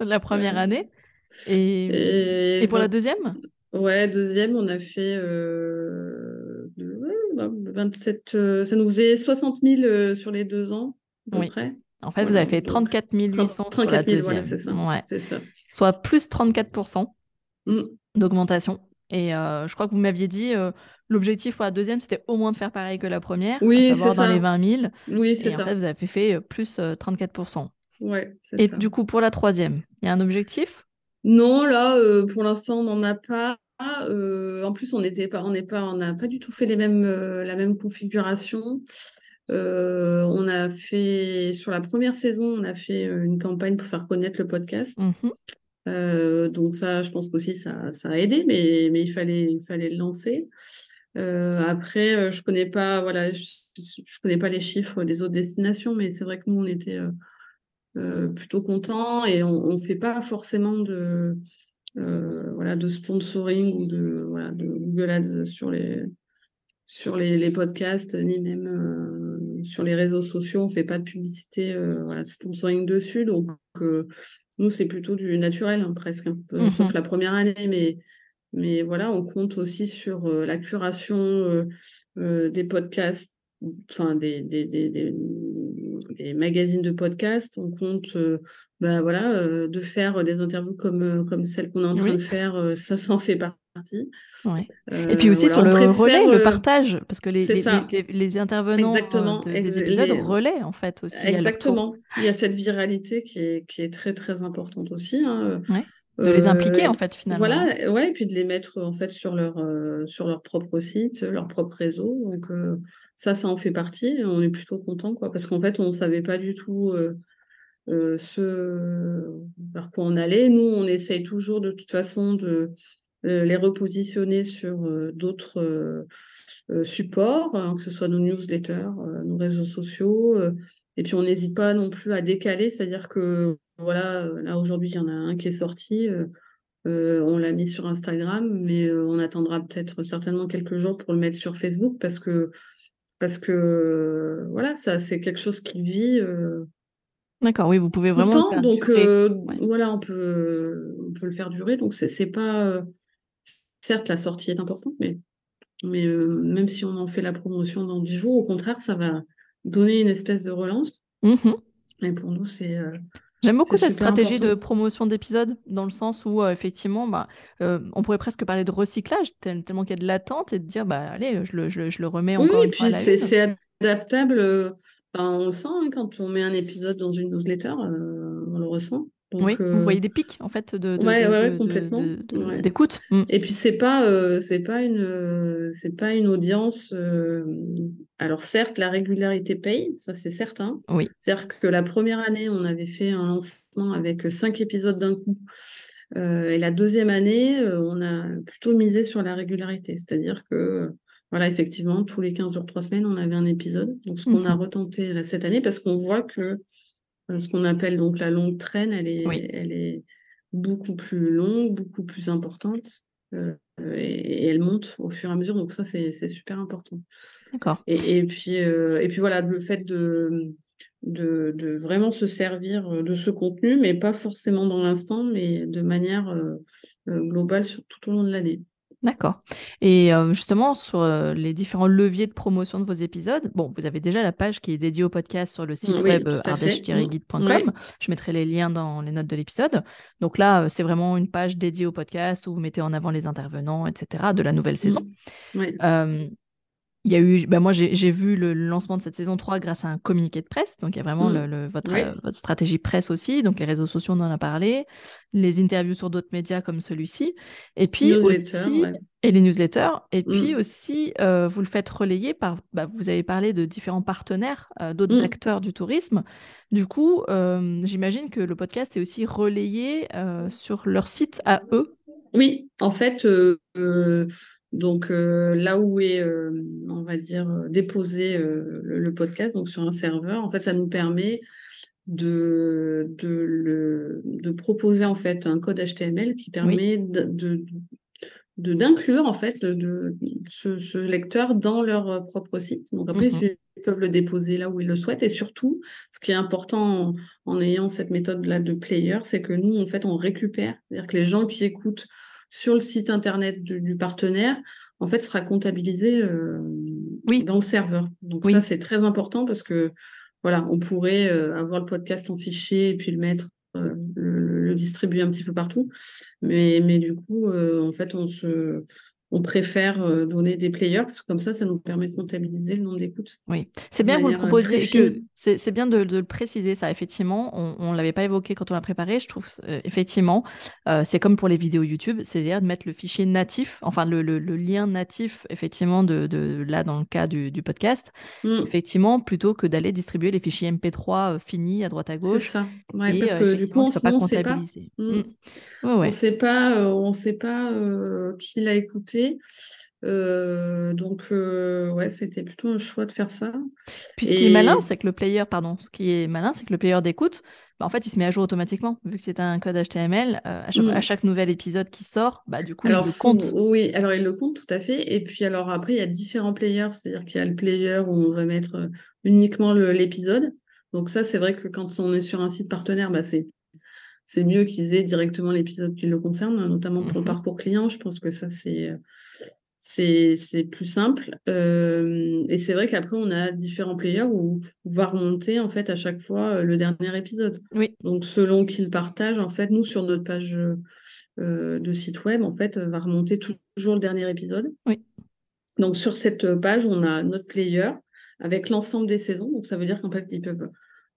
la première année. Et, et, pour la deuxième? Ouais, deuxième, on a fait 27, bah, ça nous faisait 60 000 sur les deux ans, à peu près. En fait, vous avez fait 34 800 34 000, sur la deuxième. c'est ça. Ouais. ça. Soit plus 34% mm. d'augmentation. Et euh, je crois que vous m'aviez dit, euh, l'objectif pour la deuxième, c'était au moins de faire pareil que la première, oui, c'est ça. dans les 20 000. Oui, c'est ça. En fait, vous avez fait euh, plus 34%. Ouais, c'est Et du coup, pour la troisième, il y a un objectif? Non, là, pour l'instant, on n'en a pas. en plus, on n'était pas, on n'est pas, on n'a pas du tout fait les mêmes, la même configuration. Euh, on a fait, sur la première saison, on a fait euh, une campagne pour faire connaître le podcast. Mhm. Euh, donc ça, je pense qu'aussi ça, ça a aidé, mais, mais il, fallait, il fallait le lancer. après, je connais pas, voilà, je, connais pas les chiffres des autres destinations, mais c'est vrai que nous, on était plutôt contents et on, ne fait pas forcément de, voilà, de sponsoring ou de, voilà, de Google Ads sur les, sur les, podcasts, ni même euh, sur les réseaux sociaux. On fait pas de publicité, euh, voilà, de sponsoring dessus. Donc, euh, nous, c'est plutôt du naturel, hein, presque, hein, mmh sauf la première année. Mais, mais voilà, on compte aussi sur la curation des podcasts, enfin, des, des, des, des, magazines de podcasts. On compte bah, voilà, de faire des interviews comme, comme celle qu'on est en train de faire. ça, ça en fait partie. Et puis aussi sur le relais, le partage, parce que les, les, les, intervenants des épisodes relaient en fait aussi. Exactement. Il y a cette viralité qui est, qui est très très importante aussi. Hein. De les impliquer, en fait, finalement. Voilà, ouais, et puis de les mettre, en fait, sur leur, sur leur propre site, leur propre réseau. Donc, ça, ça en fait partie. On est plutôt content, quoi, parce qu'en fait, on ne savait pas du tout ce vers quoi on allait. Nous, on essaye toujours, de toute façon, de les repositionner sur d'autres supports, hein, que ce soit nos newsletters, nos réseaux sociaux. et puis, on n'hésite pas non plus à décaler, c'est-à-dire que, voilà, là, aujourd'hui, il y en a un qui est sorti. on l'a mis sur Instagram, mais on attendra peut-être certainement quelques jours pour le mettre sur Facebook parce que, parce que voilà, ça, c'est quelque chose qui vit. D'accord, oui, vous pouvez vraiment. Le donc voilà, on peut, on peut le faire durer. Donc c'est pas certes, la sortie est importante, mais, mais euh, même si on en fait la promotion dans 10 jours, au contraire, ça va donner une espèce de relance. Mmh Et pour nous, c'est. Euh, J'aime beaucoup cette stratégie de promotion d'épisodes, dans le sens où, euh, effectivement, bah, on pourrait presque parler de recyclage, tellement qu'il y a de l'attente, et de dire, bah, allez, je le, je, le remets encore une fois. Oui, c'est adaptable. on le sent hein, quand on met un épisode dans une newsletter, on le ressent oui, vous euh, voyez des pics en fait de, de, complètement d'écoute. Mm. Et puis c'est pas euh, c'est pas une c'est pas une audience. Euh, alors certes la régularité paye, ça c'est certain. Oui. C'est-à-dire que la première année on avait fait un lancement avec cinq épisodes d'un coup. et la deuxième année on a plutôt misé sur la régularité, c'est-à-dire que voilà, effectivement, tous les 15 jours, 3 semaines, on avait un épisode. Donc, ce qu'on a mhm. retenté cette année, parce qu'on voit que euh, ce qu'on appelle donc la longue traîne, elle est, elle est beaucoup plus longue, beaucoup plus importante. Euh, et, elle monte au fur et à mesure. Donc ça, c'est super important. D'accord. Et, puis, euh, et puis voilà, le fait de, de, de, vraiment se servir de ce contenu, mais pas forcément dans l'instant, mais de manière globale sur, tout au long de l'année. D'accord. Et justement, sur les différents leviers de promotion de vos épisodes, bon, vous avez déjà la page qui est dédiée au podcast sur le site web ardèche-guide.com. Je mettrai les liens dans les notes de l'épisode. Donc là, c'est vraiment une page dédiée au podcast où vous mettez en avant les intervenants, etc., de la nouvelle saison. Oui. Il y a eu, bah moi j'ai vu le lancement de cette saison 3 grâce à un communiqué de presse, donc il y a vraiment mmh. le, votre, votre stratégie presse aussi, donc les réseaux sociaux on en a parlé, les interviews sur d'autres médias comme celui-ci, et puis aussi et les newsletters, et puis mmh. aussi euh, vous le faites relayer par, bah, vous avez parlé de différents partenaires, euh, d'autres mmh. acteurs du tourisme, du coup euh, j'imagine que le podcast est aussi relayé sur leur site à eux. Oui, en fait donc euh, là où est, euh, on va dire, euh, déposé le, podcast, donc sur un serveur, en fait, ça nous permet de, de, le, de proposer en fait un code HTML qui permet de, de d'inclure en fait de, ce, lecteur dans leur propre site. Donc après, mmh ils peuvent le déposer là où ils le souhaitent. Et surtout, ce qui est important en, ayant cette méthode-là de player, c'est que nous, en fait, on récupère. C'est-à-dire que les gens qui écoutent sur le site internet du, partenaire, en fait, sera comptabilisé euh, oui. dans le serveur. Donc ça, c'est très important parce que voilà, on pourrait euh, avoir le podcast en fichier et puis le mettre, euh, le, distribuer un petit peu partout. Mais, mais du coup, en fait, on se on préfère euh, donner des players parce que comme ça, ça nous permet de comptabiliser le nombre d'écoutes. Oui, c'est bien que vous le proposiez, c'est bien de, le préciser ça, effectivement. On ne l'avait pas évoqué quand on l'a préparé. Je trouve, euh, effectivement, euh, c'est comme pour les vidéos YouTube, c'est-à-dire de mettre le fichier natif, enfin le, lien natif, effectivement, de, là, dans le cas du, podcast, mmh. effectivement, plutôt que d'aller distribuer les fichiers MP3 finis à droite à gauche. C'est ça, parce que du coup, on ne sait pas. On ne sait pas, on sait pas qui l'a écouté euh, donc, euh, ouais, c'était plutôt un choix de faire ça. Puis ce qui est malin, c'est que le player, pardon, ce qui est malin, c'est que le player d'écoute, bah, en fait, il se met à jour automatiquement, vu que c'est un code HTML. Euh, mm. à, chaque, nouvel épisode qui sort, bah, du coup, alors, il le compte. Oui, alors il le compte tout à fait. Et puis, alors après, il y a différents players, c'est-à-dire qu'il y a le player où on va mettre uniquement l'épisode. Donc, ça, c'est vrai que quand on est sur un site partenaire, bah, c'est c'est mieux qu'ils aient directement l'épisode qui le concerne, notamment pour le mmh parcours client. Je pense que ça, c'est c'est plus simple. Euh, et c'est vrai qu'après, on a différents players où on va remonter en fait à chaque fois euh, le dernier épisode. Oui. Donc selon qu'ils partagent, en fait, nous sur notre page euh, de site web, en fait, va remonter toujours le dernier épisode. Oui. Donc sur cette page, on a notre player avec l'ensemble des saisons. Donc ça veut dire qu'en fait, ils peuvent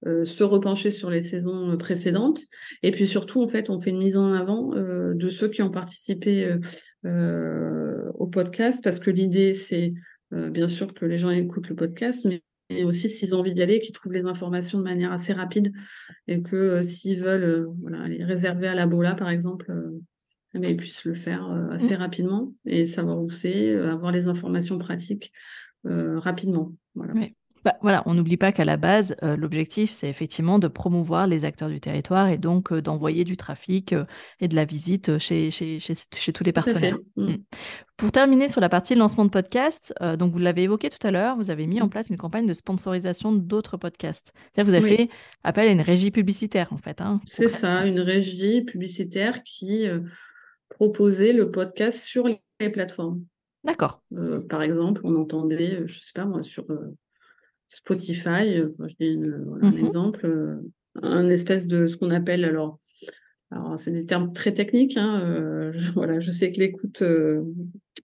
se repencher sur les saisons précédentes. Et puis surtout, en fait, on fait une mise en avant de ceux qui ont participé au podcast, parce que l'idée, c'est bien sûr que les gens écoutent le podcast, mais aussi s'ils ont envie d'y aller, qu'ils trouvent les informations de manière assez rapide et que s'ils veulent voilà, les réserver à la Bola, par exemple, eh ils puissent le faire assez mmh. rapidement et savoir où c'est, avoir les informations pratiques rapidement. Voilà. Bah, voilà, on n'oublie pas qu'à la base, euh, l'objectif, c'est effectivement de promouvoir les acteurs du territoire et donc euh, d'envoyer du trafic euh, et de la visite chez, chez, chez, tous les partenaires. Mm. Mm. Pour terminer sur la partie lancement de podcast, donc vous l'avez évoqué tout à l'heure, vous avez mis en mm. place une campagne de sponsorisation d'autres podcasts. Vous avez fait appel à une régie publicitaire, en fait. Hein, c'est ça, une régie publicitaire qui proposait le podcast sur les plateformes. D'accord. par exemple, on entendait, je ne sais pas moi, sur Spotify, euh, je dis un mmh exemple, euh, un espèce de ce qu'on appelle alors, alors c'est des termes très techniques. Hein, euh, je, voilà, je sais que l'écoute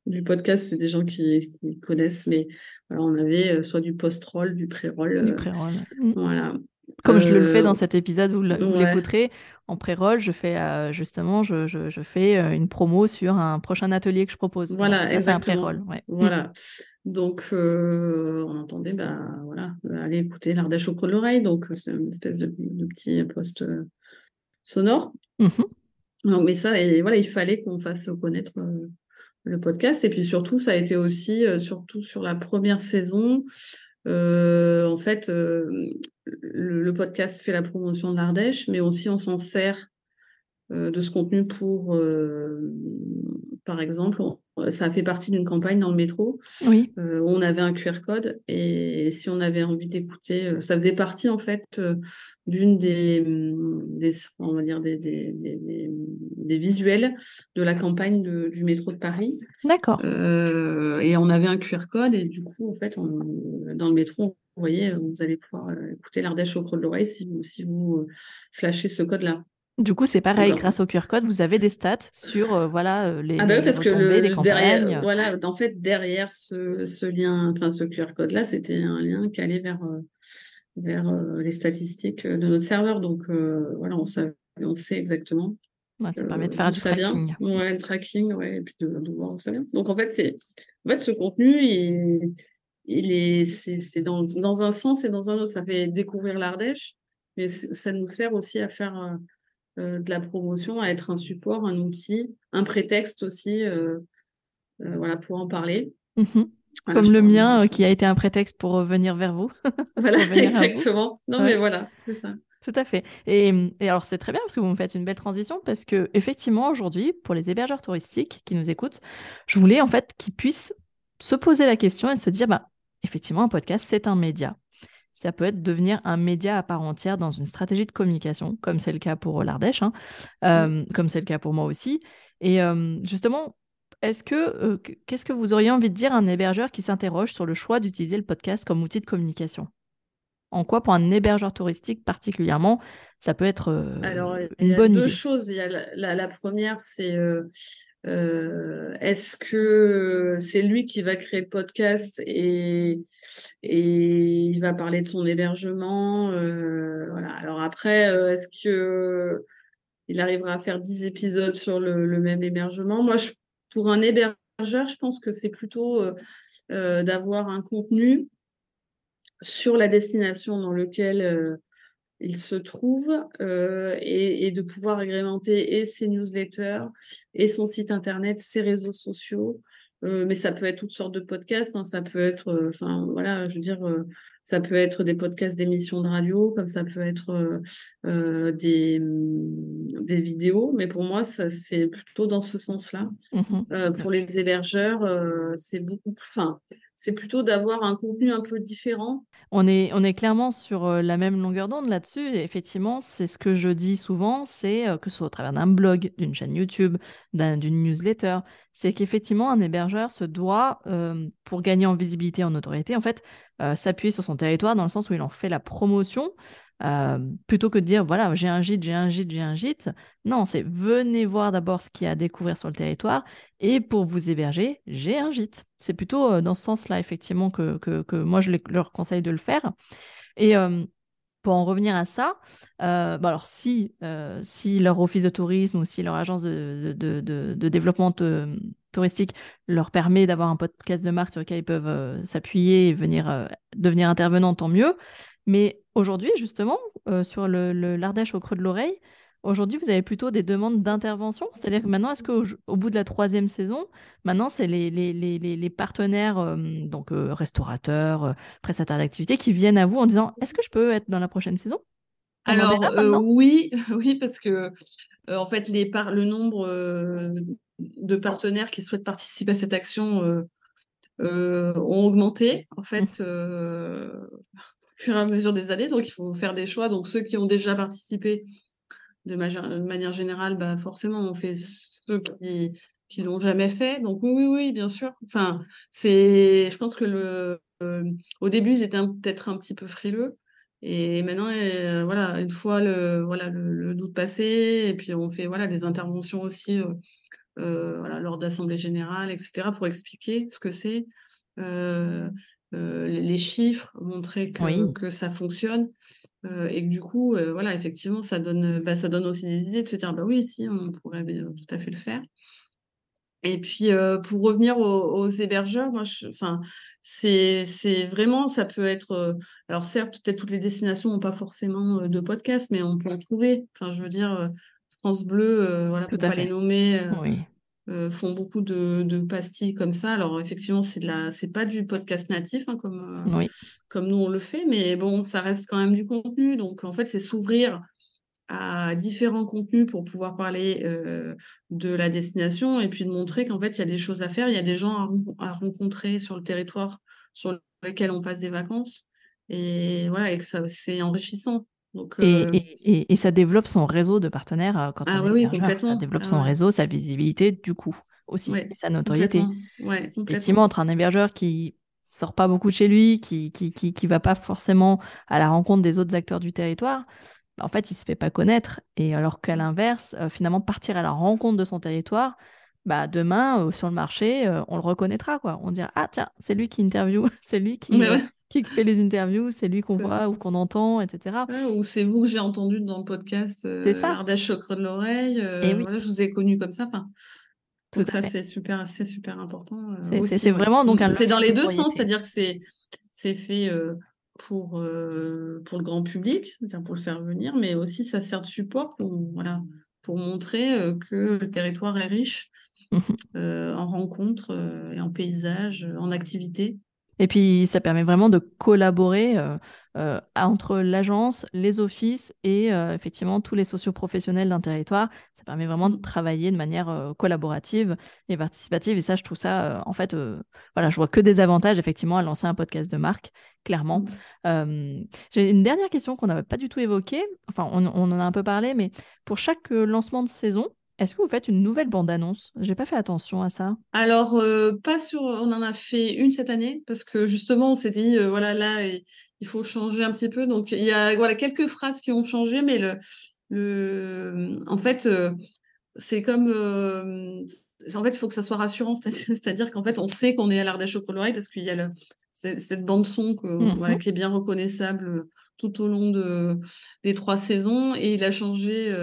du podcast, c'est des gens qui, connaissent, mais voilà, on avait soit du post-roll, du pré-roll. Du pré-roll. Mmh. Voilà. Comme je le fais dans cet épisode, vous l'écouterez. En pré-roll, je fais justement, je, je, je, fais une promo sur un prochain atelier que je propose. Voilà, ça c'est un pré-roll. Ouais. Voilà. Donc, euh, on entendait, bah, voilà, aller écouter l'Ardèche au creux de l'oreille. Donc, c'est une espèce de, petit poste euh, sonore. Mmh mais ça, et voilà, il fallait qu'on fasse connaître euh, le podcast. Et puis surtout, ça a été aussi, surtout sur la première saison, en fait, le, podcast fait la promotion de l'Ardèche, mais aussi on s'en sert de ce contenu pour, par exemple, ça a fait partie d'une campagne dans le métro. Oui. Euh, où on avait un QR code et si on avait envie d'écouter, euh, ça faisait partie en fait euh, d'une des, mm, des, on va dire des, des, des, visuels de la campagne du métro de Paris. D'accord. et on avait un QR code et du coup en fait on, dans le métro, vous voyez, vous allez pouvoir écouter l'Ardèche au creux de l'oreille si vous, si vous flashez ce code-là. Du coup, c'est pareil, grâce au QR code, vous avez des stats sur euh, voilà, euh, les, ah bah parce que le, derrière, voilà, en fait, derrière ce, ce lien, enfin ce QR code-là, c'était un lien qui allait vers, euh, vers les statistiques de notre serveur. Donc voilà, on, sait, on sait exactement. ça permet de faire du tracking. Ouais, le tracking, ouais, et puis de, voir où ça vient. Donc en fait, c'est en fait, ce contenu, il, il est, c'est dans, dans un sens et dans un autre. Ça fait découvrir l'Ardèche, mais ça nous sert aussi à faire de la promotion, à être un support, un outil, un prétexte aussi euh, euh, voilà, pour en parler. Mmh Comme le mien qui a été un prétexte pour venir vers vous. voilà, exactement. Non, mais voilà, c'est ça. Tout à fait. Et, et alors, c'est très bien parce que vous me faites une belle transition parce que, effectivement, aujourd'hui, pour les hébergeurs touristiques qui nous écoutent, je voulais en fait qu'ils puissent se poser la question et se dire, bah, effectivement, un podcast, c'est un média ça peut être devenir un média à part entière dans une stratégie de communication, comme c'est le cas pour l'Ardèche, hein, euh, comme c'est le cas pour moi aussi. Et euh, justement, est-ce que euh, qu'est-ce que vous auriez envie de dire à un hébergeur qui s'interroge sur le choix d'utiliser le podcast comme outil de communication? En quoi, pour un hébergeur touristique particulièrement, ça peut être Alors, une bonne idée? deux choses. Il y a la, première, c'est euh, est-ce que c'est lui qui va créer le podcast et, il va parler de son hébergement euh, voilà. Alors après, euh, est-ce que il arrivera à faire 10 épisodes sur le, même hébergement? Moi, pour un hébergeur, je pense que c'est plutôt d'avoir un contenu sur la destination dans lequel il se trouve euh, et, de pouvoir agrémenter et ses newsletters et son site internet, ses réseaux sociaux. Euh, mais ça peut être toutes sortes de podcasts, hein. ça peut être, euh, enfin voilà, je veux dire, ça peut être des podcasts d'émissions de radio, comme ça peut être des, mm, des vidéos. Mais pour moi, ça c'est plutôt dans ce sens-là. Mmh pour les hébergeurs, c'est beaucoup, enfin c'est plutôt d'avoir un contenu un peu différent. On est, on est clairement sur euh, la même longueur d'onde là-dessus. effectivement, c'est ce que je dis souvent, c'est euh, que ce soit au travers d'un blog, d'une chaîne YouTube, d'une newsletter, c'est qu'effectivement, un hébergeur se doit, euh, pour gagner en visibilité, en autorité, en fait, s'appuyer sur son territoire dans le sens où il en fait la promotion. Plutôt que de dire voilà j'ai un gîte j'ai un gîte j'ai un gîte non c'est venez voir d'abord ce qu'il y a à découvrir sur le territoire et pour vous héberger j'ai un gîte c'est plutôt dans ce sens-là, effectivement, que, que, moi, je leur conseille de le faire. Et pour en revenir à ça, euh, bah alors si, euh, si leur office de tourisme ou si leur agence de, de, développement touristique leur permet d'avoir un podcast de marque sur lequel ils peuvent euh, s'appuyer et venir devenir intervenants, tant mieux. Mais aujourd'hui, justement, sur le, l'Ardèche au creux de l'oreille, Aujourd'hui, vous avez plutôt des demandes d'intervention C'est-à-dire que maintenant, est-ce qu'au au bout de la troisième saison, maintenant, c'est les, les, les, les, partenaires, euh, donc euh, restaurateurs, euh, prestataires d'activités, qui viennent à vous en disant Est-ce que je peux être dans la prochaine saison? Alors, oui, oui, parce que en fait, les par le nombre de partenaires qui souhaitent participer à cette action ont augmenté, en fait. Mmh. Fur et à mesure des années, donc il faut faire des choix. Donc ceux qui ont déjà participé, de, manière générale, bah, forcément, on fait ceux qui qui l'ont jamais fait. Donc oui, oui, bien sûr. Enfin, c'est, je pense que le, euh, au début, ils étaient peut-être un petit peu frileux. Et maintenant, euh, voilà, une fois le, voilà, le, doute passé, et puis on fait voilà, des interventions aussi euh, voilà, lors d'assemblées générales, etc., pour expliquer ce que c'est, les chiffres, montrer que, que ça fonctionne. Euh, et que du coup, euh, voilà, effectivement, ça donne, bah, ça donne aussi des idées de se dire, bah oui, si, on pourrait tout à fait le faire. Et puis, euh, pour revenir aux, hébergeurs, moi, enfin, c'est, vraiment, ça peut être, alors certes, peut-être toutes les destinations n'ont pas forcément de podcast, mais on peut en trouver. Enfin, je veux dire, France Bleu, voilà, pour pas les nommer. Oui. Euh, font beaucoup de, de, pastilles comme ça. Alors effectivement, c'est de la, c'est pas du podcast natif hein, comme euh, comme nous on le fait, mais bon, ça reste quand même du contenu. Donc en fait, c'est s'ouvrir à différents contenus pour pouvoir parler euh, de la destination et puis de montrer qu'en fait il y a des choses à faire, il y a des gens à, rencontrer sur le territoire sur lequel on passe des vacances et voilà et que ça c'est enrichissant. Euh, et, et, ça développe son réseau de partenaires euh, quand ah on est complètement. Ça développe ah son réseau, sa visibilité, du coup, aussi, et sa notoriété. Ouais, Effectivement, entre un hébergeur qui sort pas beaucoup de chez lui, qui qui, qui, qui va pas forcément à la rencontre des autres acteurs du territoire, bah, en fait, il se fait pas connaître. Et alors qu'à l'inverse, euh, finalement, partir à la rencontre de son territoire, bah, demain, sur le marché, on le reconnaîtra. Quoi. On dira Ah, tiens, c'est lui qui interview, c'est lui qui, qui fait les interviews, c'est lui qu'on voit ou qu'on entend, etc. ou c'est vous que j'ai entendu dans le podcast euh, C'est ça. Ardèche au creux de l'oreille. Euh, Et voilà, je vous ai connu comme ça. Enfin, donc ça, c'est super, c'est super important. Euh, c'est vraiment donc C'est dans les deux sens, c'est-à-dire que c'est c'est fait euh, pour pour le grand public, c'est-à-dire pour le faire venir, mais aussi ça sert de support pour voilà pour montrer que le territoire est riche mmh en rencontres et en paysages, en activités. Et puis, ça permet vraiment de collaborer euh, euh, entre l'agence, les offices et euh, effectivement tous les socioprofessionnels d'un territoire. Ça permet vraiment de travailler de manière collaborative et participative. Et ça, je trouve ça, en fait, voilà, je vois que des avantages effectivement à lancer un podcast de marque, clairement. Mmh. J'ai une dernière question qu'on n'avait pas du tout évoquée. Enfin, on, on, en a un peu parlé, mais pour chaque lancement de saison, est-ce que vous faites une nouvelle bande-annonce? J'ai pas fait attention à ça. Alors, euh, pas sur. On en a fait une cette année parce que justement, on s'est dit, euh, voilà, là, il faut changer un petit peu. Donc, il y a voilà quelques phrases qui ont changé, mais le, le... en fait, euh, c'est comme. en fait, il faut que ça soit rassurant, c'est-à-dire qu'en fait, on sait qu'on est à l'Ardèche au l'oreille parce qu'il y a cette bande son que, voilà, mmh qui est bien reconnaissable tout au long de, des trois saisons et il a changé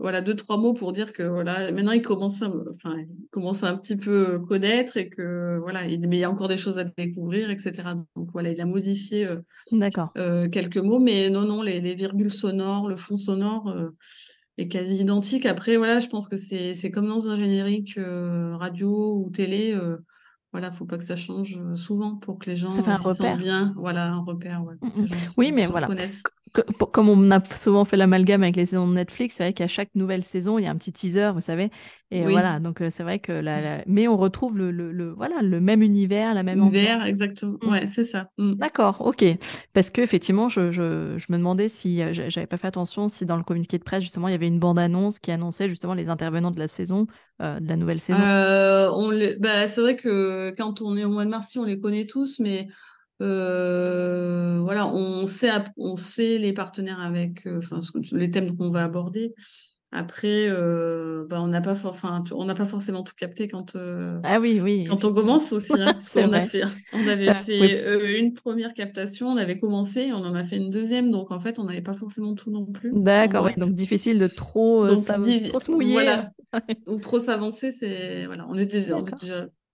voilà deux trois mots pour dire que voilà maintenant il commence à enfin il commence à un petit peu connaître et que voilà il, mais il y a encore des choses à découvrir etc donc voilà il a modifié euh, d'accord euh, quelques mots mais non non les, les virgules sonores le fond sonore euh, est quasi identique après voilà je pense que c'est c'est comme dans un générique radio ou télé voilà, faut pas que ça change souvent pour que les gens un repère. bien. Voilà, un repère. Ouais, mmh oui, mais voilà comme on a souvent fait l'amalgame avec les saisons de Netflix, c'est vrai qu'à chaque nouvelle saison, il y a un petit teaser, vous savez. Et voilà, donc euh, c'est vrai que la, mais on retrouve le, le, voilà le même univers, la même univers, exactement. Mm. Ouais, c'est ça. Mm. D'accord, ok. Parce que effectivement, je, je, je me demandais si euh, j'avais pas fait attention si dans le communiqué de presse justement il y avait une bande annonce qui annonçait justement les intervenants de la saison, euh, de la nouvelle saison. on bah, c'est vrai que quand on est au mois de mars, on les connaît tous, mais euh, voilà, on sait, on sait les partenaires avec, euh, enfin, les thèmes qu'on va aborder. Après, euh, bah, on n'a pas, enfin, on n'a pas forcément tout capté quand, ah oui, oui, quand on commence aussi. Hein, on, a fait, on avait fait une première captation, on avait commencé, on en a fait une deuxième, donc en fait, on n'avait pas forcément tout non plus. D'accord, oui, donc difficile de trop, trop se mouiller. Voilà. donc trop s'avancer, c'est voilà, on est déjà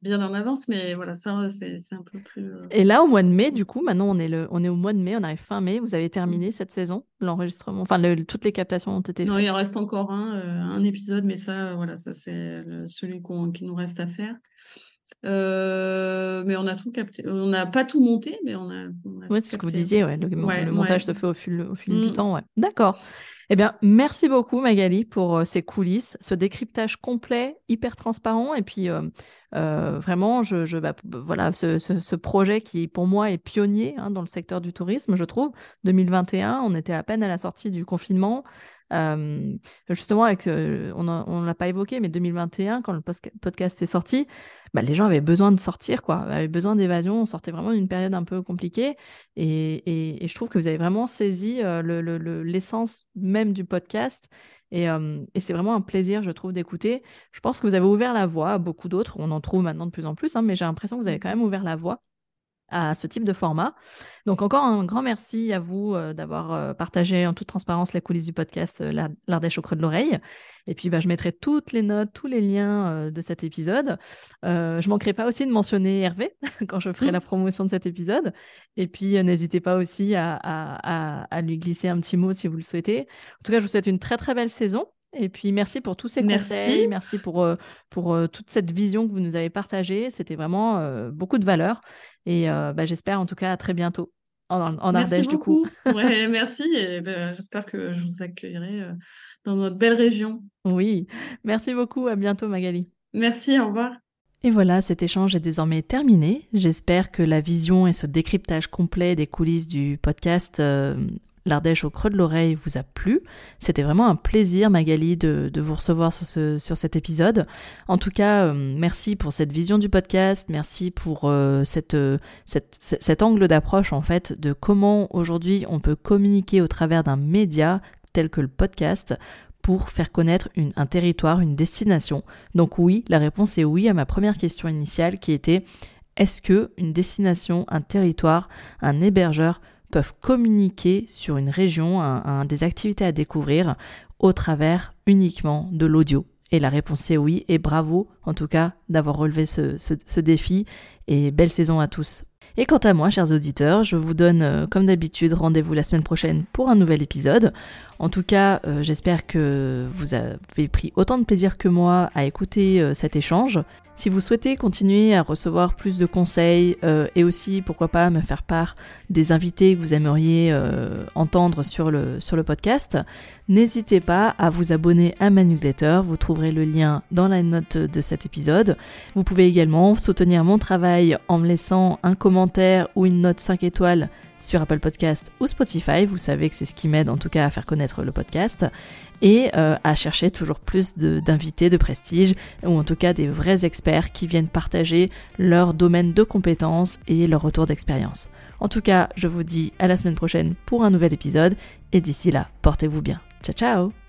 bien en avance, mais voilà, ça, c'est un peu plus. Euh, Et là, au mois de mai, du coup, maintenant, on est, le, on est au mois de mai, on arrive fin mai. Vous avez terminé cette saison, l'enregistrement Enfin, toutes les captations ont été faites? Non, il en reste encore un, euh, un épisode, mais ça, voilà, ça, c'est celui qui nous reste à faire. Euh, mais on a tout capté. On n'a pas tout monté, mais on a. oui, c'est ce que vous disiez, ouais. Le, montage se fait au fil, au fil du mmh. temps, ouais. D'accord. Eh bien, merci beaucoup Magali pour euh, ces coulisses, ce décryptage complet, hyper transparent, et puis euh, euh, vraiment, je, je bah, voilà, ce, ce, projet qui pour moi est pionnier hein, dans le secteur du tourisme, je trouve. 2021, on était à peine à la sortie du confinement. Euh, justement, avec, on ne l'a pas évoqué, mais 2021, quand le podcast est sorti, bah, les gens avaient besoin de sortir, quoi, avaient besoin d'évasion. On sortait vraiment d'une période un peu compliquée. Et, et, je trouve que vous avez vraiment saisi euh, l'essence le, même du podcast. Et, et c'est vraiment un plaisir, je trouve, d'écouter. Je pense que vous avez ouvert la voie à beaucoup d'autres. On en trouve maintenant de plus en plus, hein, mais j'ai l'impression que vous avez quand même ouvert la voie à ce type de format. Donc encore un grand merci à vous euh, d'avoir euh, partagé en toute transparence les coulisses du podcast euh, L'Ardèche au creux de l'oreille. Et puis bah, je mettrai toutes les notes, tous les liens de cet épisode. je manquerai pas aussi de mentionner Hervé quand je ferai la promotion de cet épisode. Et puis n'hésitez pas aussi à, à, lui glisser un petit mot si vous le souhaitez. En tout cas, je vous souhaite une très très belle saison. Et puis merci pour tous ces conseils, merci pour, euh, pour euh, toute cette vision que vous nous avez partagée. C'était vraiment euh, beaucoup de valeur. Et bah, j'espère en tout cas à très bientôt en, en Ardèche du coup. ouais, merci et ben, j'espère que je vous accueillerai dans notre belle région. Oui, merci beaucoup. À bientôt Magali. Merci, au revoir. Et voilà, cet échange est désormais terminé. J'espère que la vision et ce décryptage complet des coulisses du podcast l'Ardèche au creux de l'oreille vous a plu. C'était vraiment un plaisir, Magali, de, vous recevoir sur, ce, cet épisode. En tout cas, euh, merci pour cette vision du podcast, merci pour euh, euh, cet angle d'approche, en fait, de comment aujourd'hui on peut communiquer au travers d'un média tel que le podcast pour faire connaître un territoire, une destination. Donc oui, la réponse est oui à ma première question initiale qui était est-ce que une destination, un territoire, un hébergeur peuvent communiquer sur une région, des activités à découvrir au travers uniquement de l'audio Et la réponse est oui, et bravo en tout cas d'avoir relevé ce, ce, défi, et belle saison à tous. Et quant à moi, chers auditeurs, je vous donne, euh, comme d'habitude, rendez-vous la semaine prochaine pour un nouvel épisode. En tout cas, euh, j'espère que vous avez pris autant de plaisir que moi à écouter euh, cet échange. Si vous souhaitez continuer à recevoir plus de conseils euh, et aussi pourquoi pas me faire part des invités que vous aimeriez euh, entendre sur le, sur le podcast, n'hésitez pas à vous abonner à ma newsletter. Vous trouverez le lien dans la note de cet épisode. Vous pouvez également soutenir mon travail en me laissant un commentaire ou une note 5 étoiles sur Apple Podcast ou Spotify. Vous savez que c'est ce qui m'aide en tout cas à faire connaître le podcast et euh, à chercher toujours plus d'invités de, prestige ou en tout cas des vrais experts qui viennent partager leur domaine de compétences et leur retour d'expérience. En tout cas, je vous dis à la semaine prochaine pour un nouvel épisode et d'ici là, portez-vous bien. Ciao ciao